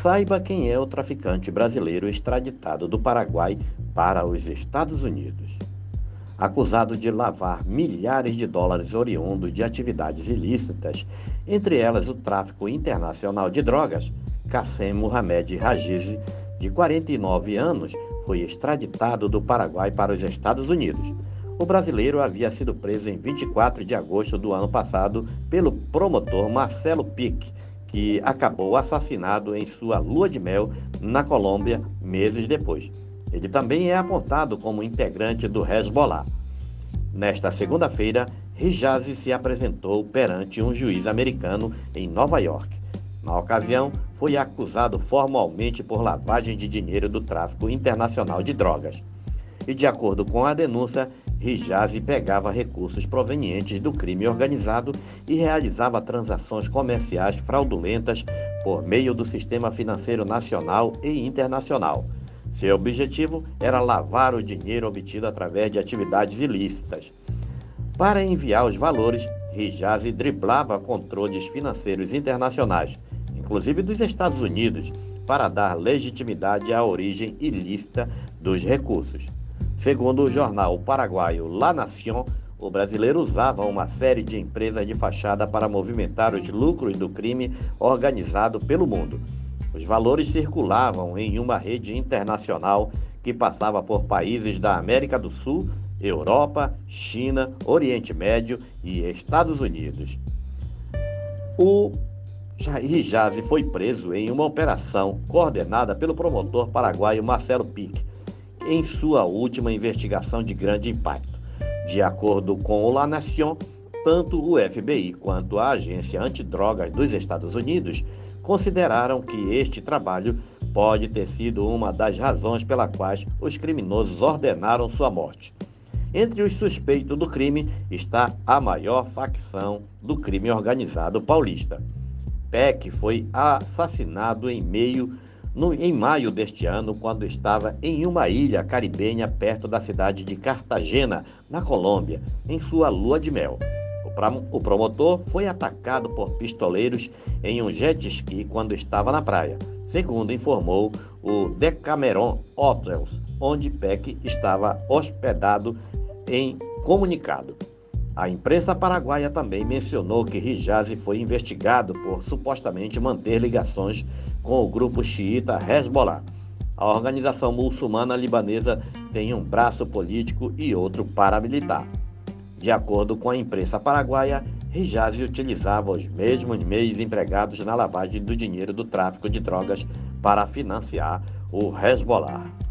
Saiba quem é o traficante brasileiro extraditado do Paraguai para os Estados Unidos. Acusado de lavar milhares de dólares oriundos de atividades ilícitas, entre elas o tráfico internacional de drogas, Kassem Mohamed Rajiz, de 49 anos, foi extraditado do Paraguai para os Estados Unidos. O brasileiro havia sido preso em 24 de agosto do ano passado pelo promotor Marcelo Pique, que acabou assassinado em sua lua de mel na Colômbia meses depois. Ele também é apontado como integrante do Hezbollah. Nesta segunda-feira, Rijazi se apresentou perante um juiz americano em Nova York. Na ocasião, foi acusado formalmente por lavagem de dinheiro do tráfico internacional de drogas. E de acordo com a denúncia, Rijazi pegava recursos provenientes do crime organizado e realizava transações comerciais fraudulentas por meio do sistema financeiro nacional e internacional. Seu objetivo era lavar o dinheiro obtido através de atividades ilícitas. Para enviar os valores, Rijazi driblava controles financeiros internacionais, inclusive dos Estados Unidos, para dar legitimidade à origem ilícita dos recursos. Segundo o jornal paraguaio La Nación, o brasileiro usava uma série de empresas de fachada para movimentar os lucros do crime organizado pelo mundo. Os valores circulavam em uma rede internacional que passava por países da América do Sul, Europa, China, Oriente Médio e Estados Unidos. O Jair foi preso em uma operação coordenada pelo promotor paraguaio Marcelo Pique em sua última investigação de grande impacto. De acordo com o La Nation, tanto o FBI quanto a Agência Antidrogas dos Estados Unidos consideraram que este trabalho pode ter sido uma das razões pela quais os criminosos ordenaram sua morte. Entre os suspeitos do crime está a maior facção do crime organizado paulista. Peck foi assassinado em meio no, em maio deste ano, quando estava em uma ilha caribenha perto da cidade de Cartagena, na Colômbia, em sua lua de mel. O, o promotor foi atacado por pistoleiros em um jet ski quando estava na praia, segundo informou o Decameron Hotels, onde Peck estava hospedado em comunicado. A imprensa paraguaia também mencionou que Rijazi foi investigado por supostamente manter ligações com o grupo xiita Hezbollah. A organização muçulmana libanesa tem um braço político e outro paramilitar. De acordo com a imprensa paraguaia, Rijazi utilizava os mesmos meios empregados na lavagem do dinheiro do tráfico de drogas para financiar o Hezbollah.